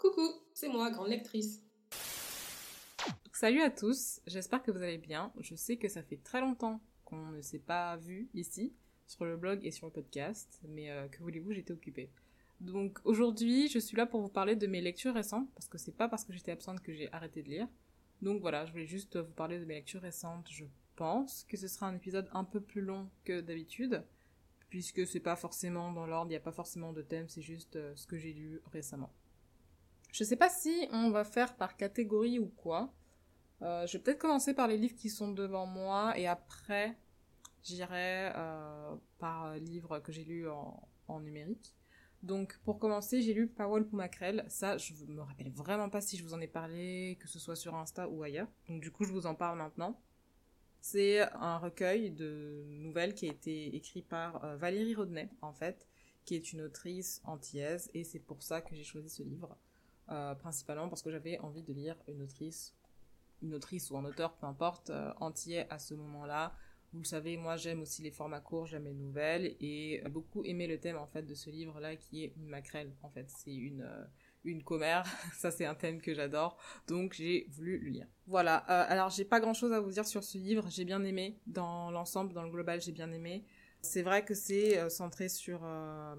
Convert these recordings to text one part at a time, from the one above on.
Coucou, c'est moi, grande lectrice. Salut à tous, j'espère que vous allez bien. Je sais que ça fait très longtemps qu'on ne s'est pas vu ici, sur le blog et sur le podcast, mais euh, que voulez-vous, j'étais occupée. Donc aujourd'hui, je suis là pour vous parler de mes lectures récentes, parce que c'est pas parce que j'étais absente que j'ai arrêté de lire. Donc voilà, je voulais juste vous parler de mes lectures récentes. Je pense que ce sera un épisode un peu plus long que d'habitude, puisque c'est pas forcément dans l'ordre, il n'y a pas forcément de thème, c'est juste euh, ce que j'ai lu récemment. Je sais pas si on va faire par catégorie ou quoi. Euh, je vais peut-être commencer par les livres qui sont devant moi et après j'irai euh, par livre que j'ai lu en, numérique. Donc pour commencer, j'ai lu Powell Poumakrel. Ça, je me rappelle vraiment pas si je vous en ai parlé, que ce soit sur Insta ou ailleurs. Donc du coup, je vous en parle maintenant. C'est un recueil de nouvelles qui a été écrit par euh, Valérie Rodney, en fait, qui est une autrice antillaise, et c'est pour ça que j'ai choisi ce livre, euh, principalement parce que j'avais envie de lire une autrice une autrice ou un auteur, peu importe, euh, antillais à ce moment-là. Vous le savez, moi j'aime aussi les formats courts, j'aime les nouvelles et beaucoup aimé le thème en fait de ce livre-là qui est une maquerelle. En fait, c'est une euh, une commère, ça c'est un thème que j'adore, donc j'ai voulu le lire. Voilà. Euh, alors j'ai pas grand-chose à vous dire sur ce livre, j'ai bien aimé dans l'ensemble, dans le global, j'ai bien aimé. C'est vrai que c'est euh, centré sur euh,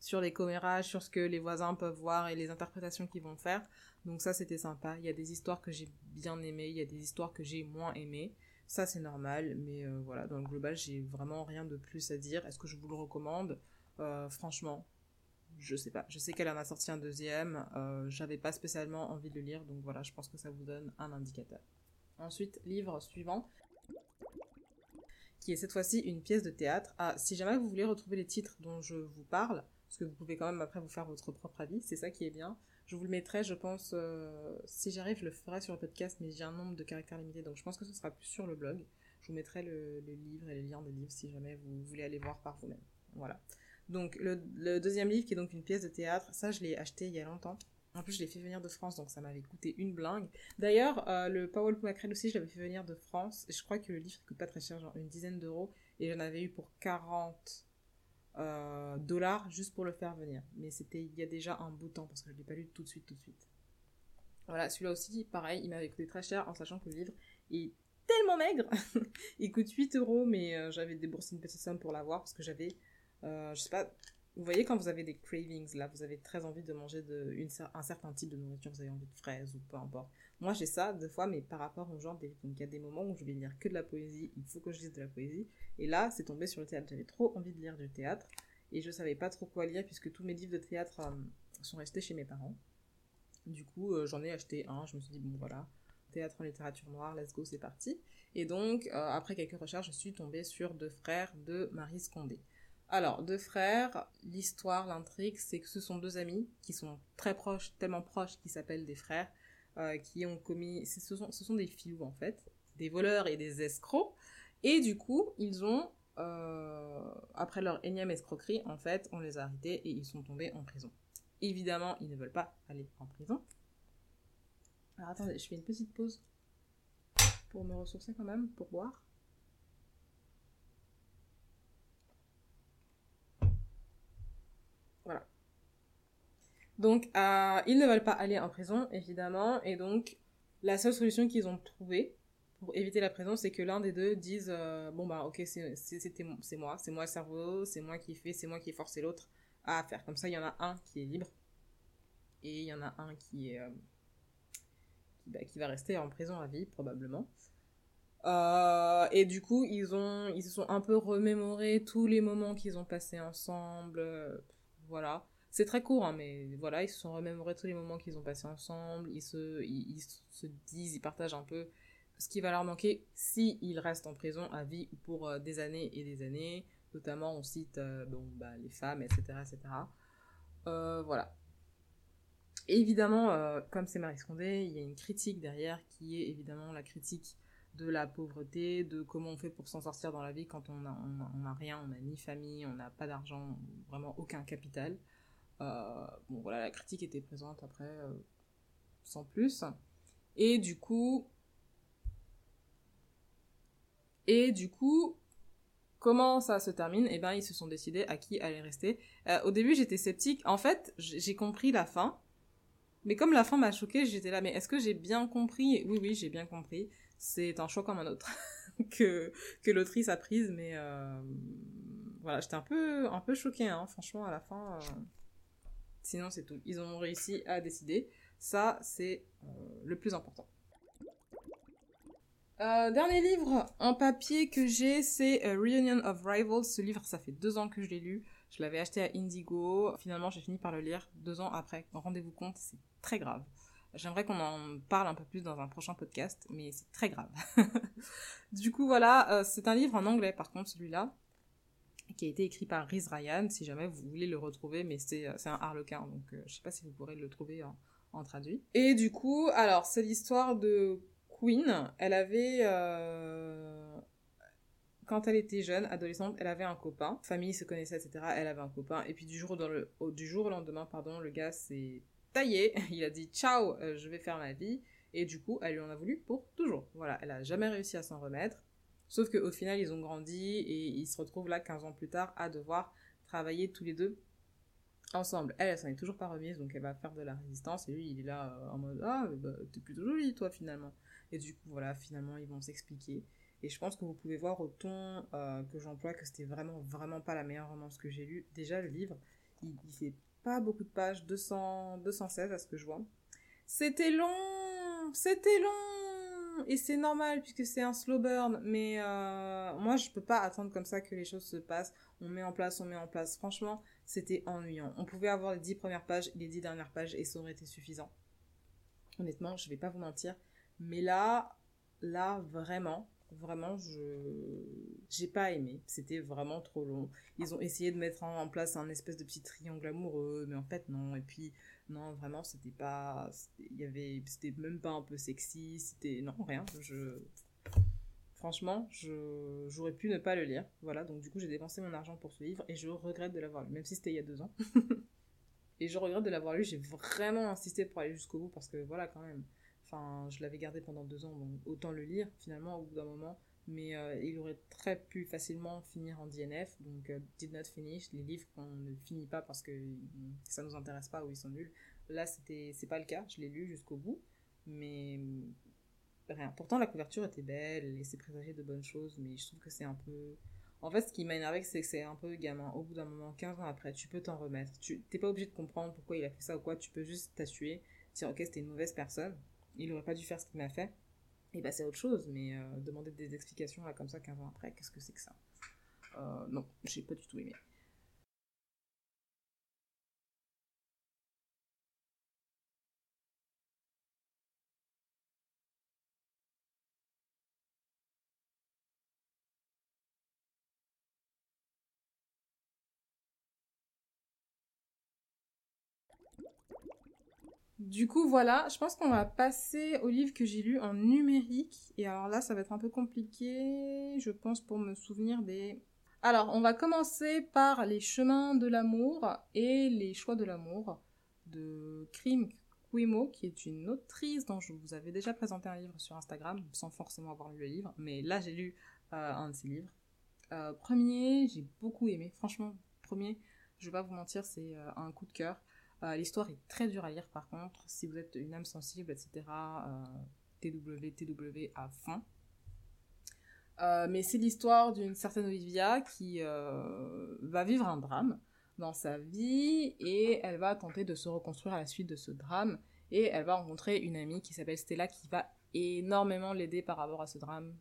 sur les commérages, sur ce que les voisins peuvent voir et les interprétations qu'ils vont faire. Donc ça c'était sympa. Il y a des histoires que j'ai bien aimées, il y a des histoires que j'ai moins aimées. Ça c'est normal, mais euh, voilà, dans le global j'ai vraiment rien de plus à dire. Est-ce que je vous le recommande? Franchement, je sais pas. Je sais qu'elle en a sorti un deuxième. Euh, J'avais pas spécialement envie de le lire, donc voilà, je pense que ça vous donne un indicateur. Ensuite, livre suivant, qui est cette fois-ci une pièce de théâtre. Ah, si jamais vous voulez retrouver les titres dont je vous parle, parce que vous pouvez quand même après vous faire votre propre avis, c'est ça qui est bien. Je vous le mettrai, je pense, euh, si j'arrive, je le ferai sur le podcast, mais j'ai un nombre de caractères limités, donc je pense que ce sera plus sur le blog. Je vous mettrai le, livre et les liens des livres si jamais vous voulez aller voir par vous-même. Voilà. Donc le, deuxième livre qui est donc une pièce de théâtre, ça je l'ai acheté il y a longtemps. En plus je l'ai fait venir de France donc ça m'avait coûté une blingue. D'ailleurs euh, le Powell Macrel aussi je l'avais fait venir de France je crois que le livre coûte pas très cher, genre une dizaine d'euros et j'en avais eu pour 40 euh, dollars juste pour le faire venir. Mais c'était il y a déjà un bout de temps parce que je l'ai pas lu tout de suite tout de suite. Voilà, celui-là aussi, pareil, il m'avait coûté très cher en sachant que le livre est tellement maigre. il coûte 8 euros, mais euh, j'avais déboursé une petite somme pour l'avoir parce que j'avais je sais pas, vous voyez quand vous avez des cravings, là, vous avez très envie de manger de, un certain type de nourriture, vous avez envie de fraises ou peu importe. Moi, j'ai ça deux fois, mais par rapport au genre des... Donc, il y a des moments où je vais lire que de la poésie, il faut que je lise de la poésie. Et là, c'est tombé sur le théâtre. J'avais trop envie de lire du théâtre, et je savais pas trop quoi lire, puisque tous mes livres de théâtre euh, sont restés chez mes parents. Du coup, euh, j'en ai acheté un, je me suis dit, bon, voilà, théâtre en littérature noire, let's go, c'est parti. Et donc, euh, après quelques recherches, je suis tombée sur Deux frères de Marie Scondé. Alors, deux frères, l'histoire, l'intrigue, c'est que ce sont deux amis qui sont très proches, tellement proches qu'ils s'appellent des frères, euh, qui ont commis... Ce sont, des filous, en fait, des voleurs et des escrocs. Et du coup, ils ont, euh, après leur énième escroquerie, en fait, on les a arrêtés et ils sont tombés en prison. Évidemment, ils ne veulent pas aller en prison. Alors attendez, je fais une petite pause pour me ressourcer quand même, pour boire. Donc, ils ne veulent pas aller en prison, évidemment, et donc la seule solution qu'ils ont trouvée pour éviter la prison, c'est que l'un des deux dise euh, bon bah ok c'est moi, c'est moi le cerveau, c'est moi qui fais, c'est moi qui ai forcé l'autre à faire. Comme ça, il y en a un qui est libre et il y en a un qui est euh, bah, qui va rester en prison à vie probablement. Euh, et du coup, ils ont, ils se sont un peu remémorés tous les moments qu'ils ont passés ensemble. voilà. C'est très court, hein, mais voilà, ils se sont remémorés tous les moments qu'ils ont passés ensemble. Ils se, disent, ils partagent un peu ce qui va leur manquer si ils restent en prison à vie ou pour euh, des années et des années. Notamment, on cite euh, bah, les femmes, etc., etc. Euh, voilà. Évidemment, comme c'est Marie Scondé, il y a une critique derrière qui est évidemment la critique de la pauvreté, de comment on fait pour s'en sortir dans la vie quand on a, on a, on a rien, on n'a ni famille, on n'a pas d'argent, vraiment aucun capital. Euh, bon voilà, la critique était présente après, euh, sans plus. Et du coup, et du coup, comment ça se termine? Eh ben, ils se sont décidés à qui allait rester. Euh, au début, j'étais sceptique. En fait, j'ai compris la fin. Mais comme la fin m'a choquée, j'étais là, mais est-ce que j'ai bien compris? Oui, oui, j'ai bien compris. C'est un choix comme un autre que, que l'autrice a prise, mais voilà, j'étais un peu, un peu choquée, hein, franchement, à la fin. Sinon, c'est tout. Ils ont réussi à décider. Ça, c'est euh, le plus important. dernier livre en papier que j'ai, c'est Reunion of Rivals. Ce livre, ça fait deux ans que je l'ai lu. Je l'avais acheté à Indigo. Finalement, j'ai fini par le lire deux ans après. Rendez-vous compte, c'est très grave. J'aimerais qu'on en parle un peu plus dans un prochain podcast, mais c'est très grave. du coup, voilà, euh, c'est un livre en anglais, par contre, celui-là, qui a été écrit par Riz Ryan, si jamais vous voulez le retrouver, mais c'est euh, un harlequin, donc euh, je sais pas si vous pourrez le trouver en, traduit. Et du coup, alors, c'est l'histoire de Queen. Elle avait quand elle était jeune, adolescente, elle avait un copain. Famille se connaissait, etc. Elle avait un copain. Et puis du jour, au, du jour lendemain, pardon, le gars s'est taillé. Il a dit ciao, euh, je vais faire ma vie. Et du coup, elle lui en a voulu pour toujours. Voilà, elle a jamais réussi à s'en remettre. Sauf qu'au final, ils ont grandi et ils se retrouvent là 15 ans plus tard à devoir travailler tous les deux ensemble. Elle, elle s'en est toujours pas remise, donc elle va faire de la résistance. Et lui, il est là euh, en mode Ah, bah, t'es plutôt jolie, toi, finalement. Et du coup, voilà, finalement, ils vont s'expliquer. Et je pense que vous pouvez voir au ton euh, que j'emploie que c'était vraiment, vraiment pas la meilleure romance que j'ai lue. Déjà, le livre, il, il fait pas beaucoup de pages, 200, 216 à ce que je vois. C'était long, c'était long, et c'est normal puisque c'est un slow burn, mais euh, moi je peux pas attendre comme ça que les choses se passent. On met en place, on met en place. Franchement, c'était ennuyant. On pouvait avoir les 10 premières pages, les 10 dernières pages, et ça aurait été suffisant. Honnêtement, je vais pas vous mentir. Mais là, là, vraiment, Vraiment, je j'ai pas aimé. C'était vraiment trop long. Ils ont essayé de mettre en place un espèce de petit triangle amoureux, mais en fait non. Et puis non, vraiment, c'était pas. Il y avait, c'était même pas un peu sexy. C'était non rien. Je franchement, j'aurais pu ne pas le lire. Voilà, donc du coup j'ai dépensé mon argent pour ce livre et je regrette de l'avoir lu, même si c'était il y a deux ans. et je regrette de l'avoir lu. J'ai vraiment insisté pour aller jusqu'au bout parce que voilà quand même. Enfin, je l'avais gardé pendant deux ans, donc autant le lire finalement au bout d'un moment. Mais euh, il aurait très pu facilement finir en DNF, donc euh, did not finish, les livres qu'on ne finit pas parce que ça nous intéresse pas ou ils sont nuls. Là, c'était, c'est pas le cas, je l'ai lu jusqu'au bout, mais rien. Pourtant, la couverture était belle, elle laissait présager de bonnes choses, mais je trouve que c'est un peu. En fait, ce qui m'a énervé, c'est que c'est un peu gamin. Au bout d'un moment, 15 ans après, tu peux t'en remettre. Tu t'es pas obligé de comprendre pourquoi il a fait ça ou quoi, tu peux juste t'assurer, dire ok, c'était une mauvaise personne il aurait pas dû faire ce qu'il m'a fait. Et bah c'est autre chose, mais euh, demander des explications là comme ça 15 ans après, qu'est-ce que c'est que ça? Euh, Non, j'ai pas du tout aimé. Du coup, voilà, je pense qu'on va passer au livre que j'ai lu en numérique. Et alors là, ça va être un peu compliqué, je pense, pour me souvenir des... Alors, on va commencer par Les chemins de l'amour et Les choix de l'amour de Krim Kwimo, qui est une autrice dont je vous avais déjà présenté un livre sur Instagram, sans forcément avoir lu le livre. Mais là, j'ai lu euh, un de ses livres. Euh, premier, j'ai beaucoup aimé. Franchement, premier, je vais pas vous mentir, c'est euh, un coup de cœur. Euh, l'histoire est très dure à lire par contre. Si vous êtes une âme sensible, etc., TW, TW à fond. Euh, mais c'est l'histoire d'une certaine Olivia qui euh, va vivre un drame dans sa vie et elle va tenter de se reconstruire à la suite de ce drame et elle va rencontrer une amie qui s'appelle Stella qui va énormément l'aider par rapport à ce drame.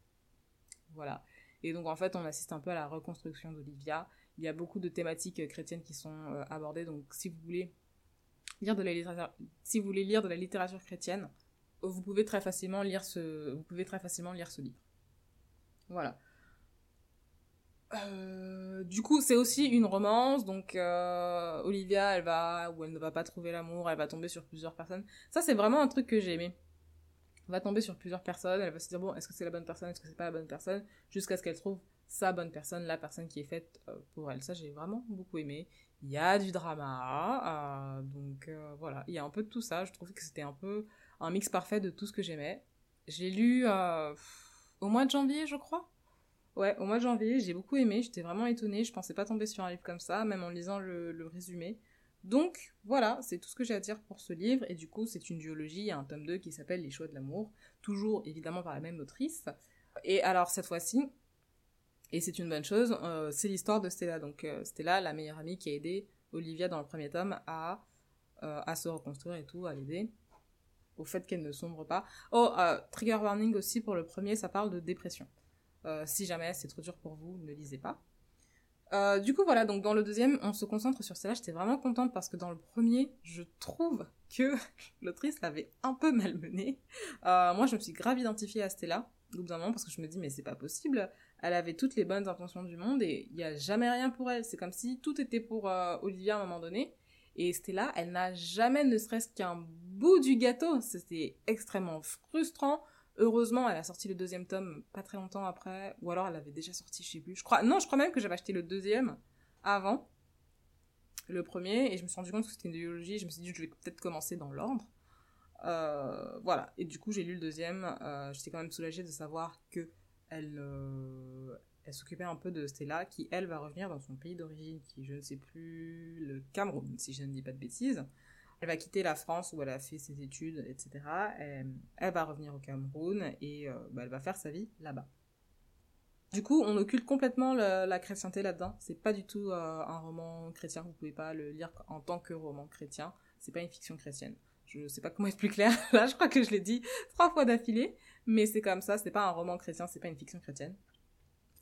Voilà. Et donc en fait on assiste un peu à la reconstruction d'Olivia. Il y a beaucoup de thématiques chrétiennes qui sont abordées donc si vous voulez lire de la littérature, si vous voulez lire de la littérature chrétienne, vous pouvez très facilement lire ce, vous pouvez très facilement lire ce livre. Voilà. Euh, du coup, c'est aussi une romance, donc euh, Olivia, elle va, ou elle ne va pas trouver l'amour, elle va tomber sur plusieurs personnes. Ça, c'est vraiment un truc que j'ai aimé. Elle va tomber sur plusieurs personnes, elle va se dire bon, est-ce que c'est la bonne personne, est-ce que c'est pas la bonne personne, jusqu'à ce qu'elle trouve sa bonne personne, la personne qui est faite euh, pour elle. Ça, j'ai vraiment beaucoup aimé il y a du drama, euh, donc euh, voilà, il y a un peu de tout ça. Je trouve que c'était un peu un mix parfait de tout ce que j'aimais. J'ai lu au mois de janvier, je crois. Ouais, au mois de janvier, j'ai beaucoup aimé, j'étais vraiment étonnée, je pensais pas tomber sur un livre comme ça, même en lisant le, résumé. Donc voilà, c'est tout ce que j'ai à dire pour ce livre. Et du coup, c'est une duologie, il y a un tome 2 qui s'appelle Les choix de l'amour, toujours évidemment par la même autrice. Et alors cette fois-ci, et c'est une bonne chose, euh, c'est l'histoire de Stella. Donc euh, Stella, la meilleure amie qui a aidé Olivia dans le premier tome à, euh, à se reconstruire et tout, à l'aider au fait qu'elle ne sombre pas. Oh, trigger warning aussi pour le premier, ça parle de dépression. si jamais c'est trop dur pour vous, ne lisez pas. Du coup, voilà, donc dans le deuxième, on se concentre sur celle-là. J'étais vraiment contente parce que dans le premier, je trouve que l'autrice l'avait un peu malmenée. Moi, je me suis grave identifiée à Stella, au bout d'un moment, parce que je me dis, mais c'est pas possible. Elle avait toutes les bonnes intentions du monde et il n'y a jamais rien pour elle. C'est comme si tout était pour euh, Olivia à un moment donné. Et Stella, elle n'a jamais ne serait-ce qu'un bout du gâteau. C'était extrêmement frustrant. Heureusement, elle a sorti le deuxième tome pas très longtemps après, ou alors elle avait déjà sorti, je sais plus. Je crois, non, je crois même que j'avais acheté le deuxième avant le premier, et je me suis rendu compte que c'était une duologie. Je me suis dit, je vais peut-être commencer dans l'ordre. Euh, voilà. Et du coup, j'ai lu le deuxième. Euh, j'étais quand même soulagée de savoir que elle, euh, elle s'occupait un peu de Stella, qui elle va revenir dans son pays d'origine, qui je ne sais plus, le Cameroun, si je ne dis pas de bêtises. Elle va quitter la France où elle a fait ses études, etc. Elle, va revenir au Cameroun et euh, bah, elle va faire sa vie là-bas. Du coup, on occulte complètement la chrétienté là-dedans. C'est pas du tout euh, un roman chrétien. Vous pouvez pas le lire en tant que roman chrétien. C'est pas une fiction chrétienne. Je sais pas comment être plus clair. Là, je crois que je l'ai dit trois fois d'affilée, mais c'est comme ça. C'est pas un roman chrétien. C'est pas une fiction chrétienne.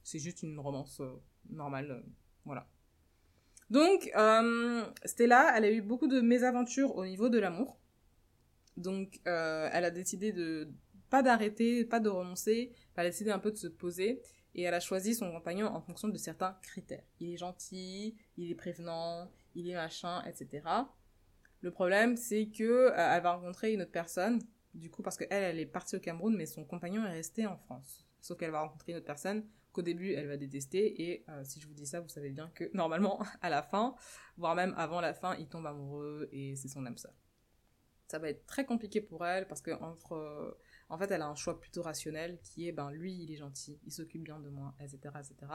C'est juste une romance euh, normale. voilà. Donc, euh, Stella, elle a eu beaucoup de mésaventures au niveau de l'amour. Donc, euh, elle a décidé de pas d'arrêter, pas de renoncer. Elle a décidé un peu de se poser et elle a choisi son compagnon en fonction de certains critères. Il est gentil, il est prévenant, il est machin, etc. Le problème, c'est que euh, elle va rencontrer une autre personne, du coup, parce qu'elle, elle est partie au Cameroun, mais son compagnon est resté en France. Sauf qu'elle va rencontrer une autre personne qu'au début elle va détester. Et euh, si je vous dis ça vous savez bien que normalement à la fin voire même avant la fin il tombe amoureux et c'est son âme sœur ça va être très compliqué pour elle parce que euh, fait elle a un choix plutôt rationnel qui est ben lui il est gentil il s'occupe bien de moi etc etc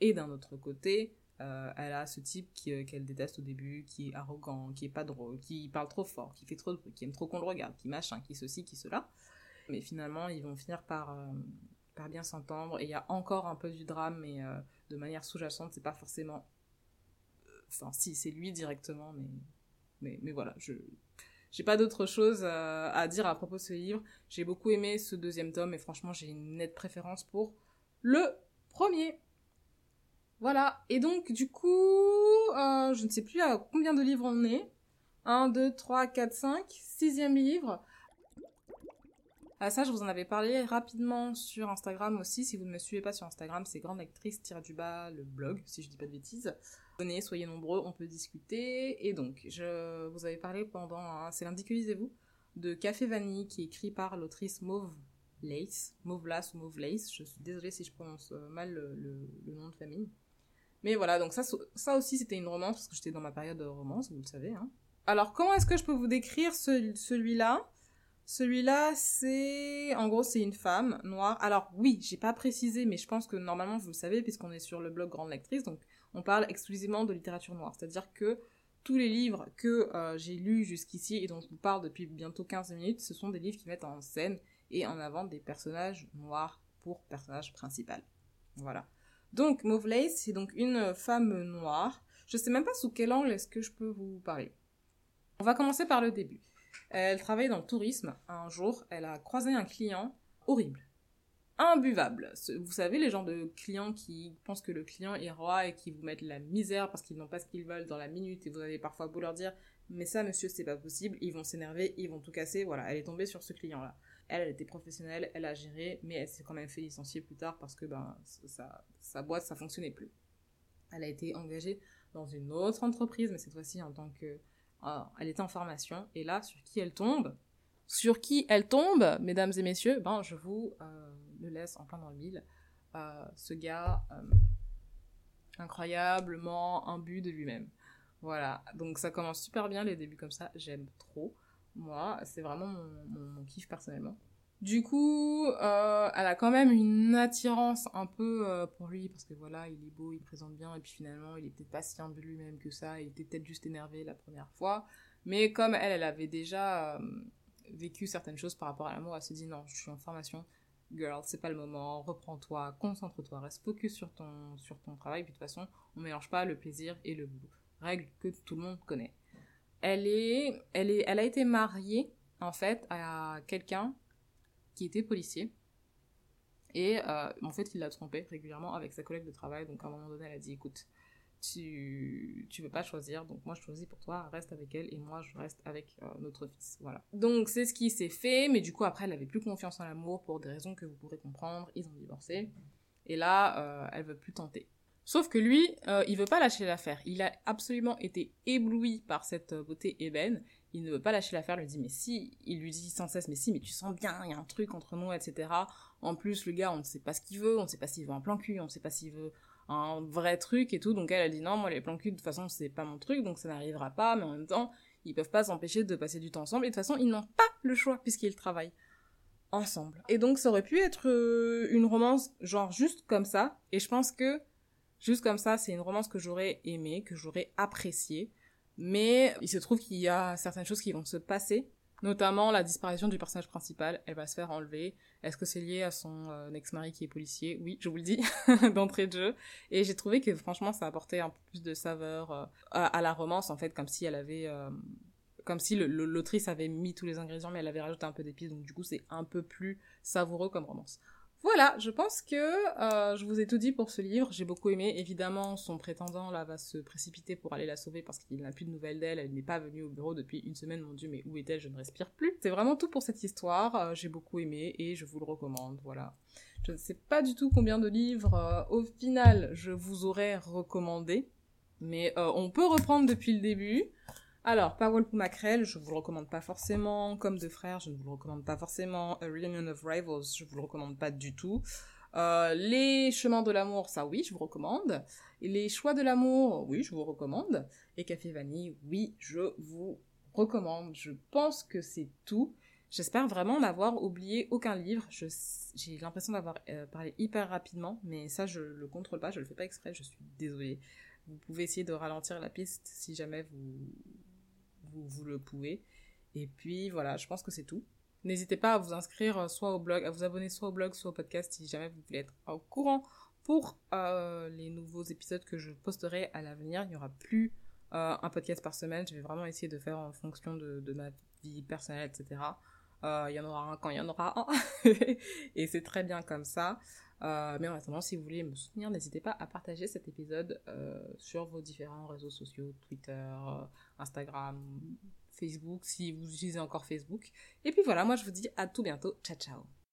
et d'un autre côté euh, elle a ce type qu'elle déteste au début, qui est arrogant, qui est pas drôle, qui parle trop fort, qui fait trop de bruit, qui aime trop qu'on le regarde, qui machin, qui ceci, qui cela. Mais finalement, ils vont finir par, par bien s'entendre. Et il y a encore un peu du drame, mais euh, de manière sous-jacente, c'est pas forcément. Euh, enfin, si, c'est lui directement, mais, mais, voilà, je. J'ai pas d'autre chose euh, à dire à propos de ce livre. J'ai beaucoup aimé ce deuxième tome et franchement, j'ai une nette préférence pour le premier. Voilà. Et donc, du coup, je ne sais plus à combien de livres on est. 1, 2, 3, 4, 5. Sixième livre. Ah, ça, je vous en avais parlé rapidement sur Instagram aussi. Si vous ne me suivez pas sur Instagram, c'est grande actrice tire du bas le blog, si je dis pas de bêtises. Venez, soyez nombreux, on peut discuter. Et donc, je vous avais parlé pendant, c'est lundi que lisez-vous, de Café Vanille qui est écrit par l'autrice Mauve Lace, Mauve Lace ou Mauve Lace. Je suis désolée si je prononce mal le, nom de famille. Mais voilà, donc ça, ça aussi c'était une romance parce que j'étais dans ma période de romance, vous le savez. Hein. Alors comment est-ce que je peux vous décrire celui-là? Celui-là, c'est, en gros, c'est une femme noire. Alors oui, j'ai pas précisé, mais je pense que normalement vous le savez puisqu'on est sur le blog Grande Lectrice, donc on parle exclusivement de littérature noire. C'est-à-dire que tous les livres que euh, j'ai lus jusqu'ici et dont je vous parle depuis bientôt 15 minutes, ce sont des livres qui mettent en scène et en avant des personnages noirs pour personnage principal. Voilà. Donc Mauve c'est donc une femme noire. Je sais même pas sous quel angle est-ce que je peux vous parler. On va commencer par le début. Elle travaillait dans le tourisme. Un jour, elle a croisé un client horrible. Imbuvable. Vous savez, les gens de clients qui pensent que le client est roi et qui vous mettent la misère parce qu'ils n'ont pas ce qu'ils veulent dans la minute et vous avez parfois beau leur dire mais ça monsieur c'est pas possible, ils vont s'énerver, ils vont tout casser, voilà, elle est tombée sur ce client là. Elle, elle était professionnelle, elle a géré, mais elle s'est quand même fait licencier plus tard parce que ben, sa boîte ça fonctionnait plus. Elle a été engagée dans une autre entreprise, mais cette fois-ci en tant que elle était en formation, et là, sur qui elle tombe Sur qui elle tombe, mesdames et messieurs Ben, je vous euh, le laisse en plein dans le mille. Euh, ce gars, euh, incroyablement imbu de lui-même. Voilà, donc ça commence super bien les débuts comme ça, j'aime trop. Moi, c'est vraiment mon, kiff personnellement. Du coup, euh, elle a quand même une attirance un peu euh, pour lui parce que voilà, il est beau, il présente bien et puis finalement, il était pas si de lui-même que ça, il était peut-être juste énervé la première fois. Mais comme elle, elle avait déjà euh, vécu certaines choses par rapport à l'amour, elle se dit non, je suis en formation, girl, c'est pas le moment, reprends-toi, concentre-toi, reste focus sur ton, sur ton travail. Puis de toute façon, on mélange pas le plaisir et le boulot. Règle que tout le monde connaît. Elle est, elle est, elle a été mariée en fait à quelqu'un qui était policier. Et euh, en fait, il l'a trompé régulièrement avec sa collègue de travail. Donc à un moment donné, elle a dit écoute, tu, tu veux pas choisir, donc moi je choisis pour toi, reste avec elle et moi je reste avec euh, notre fils. Voilà. Donc c'est ce qui s'est fait, mais du coup après elle avait plus confiance en l'amour pour des raisons que vous pourrez comprendre. Ils ont divorcé. Et là, euh, elle veut plus tenter. Sauf que lui, euh, il veut pas lâcher l'affaire. Il a absolument été ébloui par cette beauté ébène. Il ne veut pas lâcher l'affaire, lui dit mais si, il lui dit sans cesse mais si, mais tu sens bien, il y a un truc entre nous, etc. En plus, le gars, on ne sait pas ce qu'il veut, on ne sait pas s'il veut un plan cul, on ne sait pas s'il veut un vrai truc et tout, donc elle, a dit non, moi les plans cul, de toute façon, c'est pas mon truc, donc ça n'arrivera pas, mais en même temps, ils peuvent pas s'empêcher de passer du temps ensemble, et de toute façon, ils n'ont pas le choix puisqu'ils travaillent ensemble. Et donc, ça aurait pu être euh, une romance, genre juste comme ça, et je pense que juste comme ça, c'est une romance que j'aurais aimée, que j'aurais appréciée, mais il se trouve qu'il y a certaines choses qui vont se passer, notamment la disparition du personnage principal. Elle va se faire enlever. Est-ce que c'est lié à son euh, ex-mari qui est policier? Oui, je vous le dis, d'entrée de jeu. Et j'ai trouvé que franchement, ça apportait un peu plus de saveur euh, à, la romance, en fait, comme si elle avait... Euh, comme si l'autrice avait mis tous les ingrédients, mais elle avait rajouté un peu d'épices, donc du coup c'est un peu plus savoureux comme romance. Voilà, je pense que euh, je vous ai tout dit pour ce livre. J'ai beaucoup aimé. Évidemment, son prétendant là va se précipiter pour aller la sauver parce qu'il n'a plus de nouvelles d'elle. Elle n'est pas venue au bureau depuis une semaine. Mon Dieu, mais où est-elle Je ne respire plus. C'est vraiment tout pour cette histoire. Euh, j'ai beaucoup aimé et je vous le recommande. Voilà. Je ne sais pas du tout combien de livres euh, au final je vous aurais recommandé, mais on peut reprendre depuis le début. Alors, Powell pour Mackerel, je vous le recommande pas forcément. Comme de frères, je ne vous le recommande pas forcément. A Reunion of Rivals, je vous le recommande pas du tout. Euh, les chemins de l'amour, ça oui, je vous recommande. Les choix de l'amour, oui, je vous recommande. Et Café Vanille, oui, je vous recommande. Je pense que c'est tout. J'espère vraiment n'avoir oublié aucun livre. J'ai l'impression d'avoir euh, parlé hyper rapidement, mais ça, je le contrôle pas, je le fais pas exprès, je suis désolée. Vous pouvez essayer de ralentir la piste si jamais vous, vous, le pouvez. Et puis voilà, je pense que c'est tout. N'hésitez pas à vous inscrire euh, soit au blog, à vous abonner soit au blog, soit au podcast si jamais vous voulez être au courant pour euh, les nouveaux épisodes que je posterai à l'avenir. Il n'y aura plus euh, un podcast par semaine. Je vais vraiment essayer de faire en fonction de, de ma vie personnelle, etc. Il y en aura un quand il y en aura un. Et c'est très bien comme ça. Mais en attendant, si vous voulez me soutenir, n'hésitez pas à partager cet épisode sur vos différents réseaux sociaux, Twitter, Instagram, Facebook, si vous utilisez encore Facebook. Et puis voilà, moi je vous dis à tout bientôt. Ciao ciao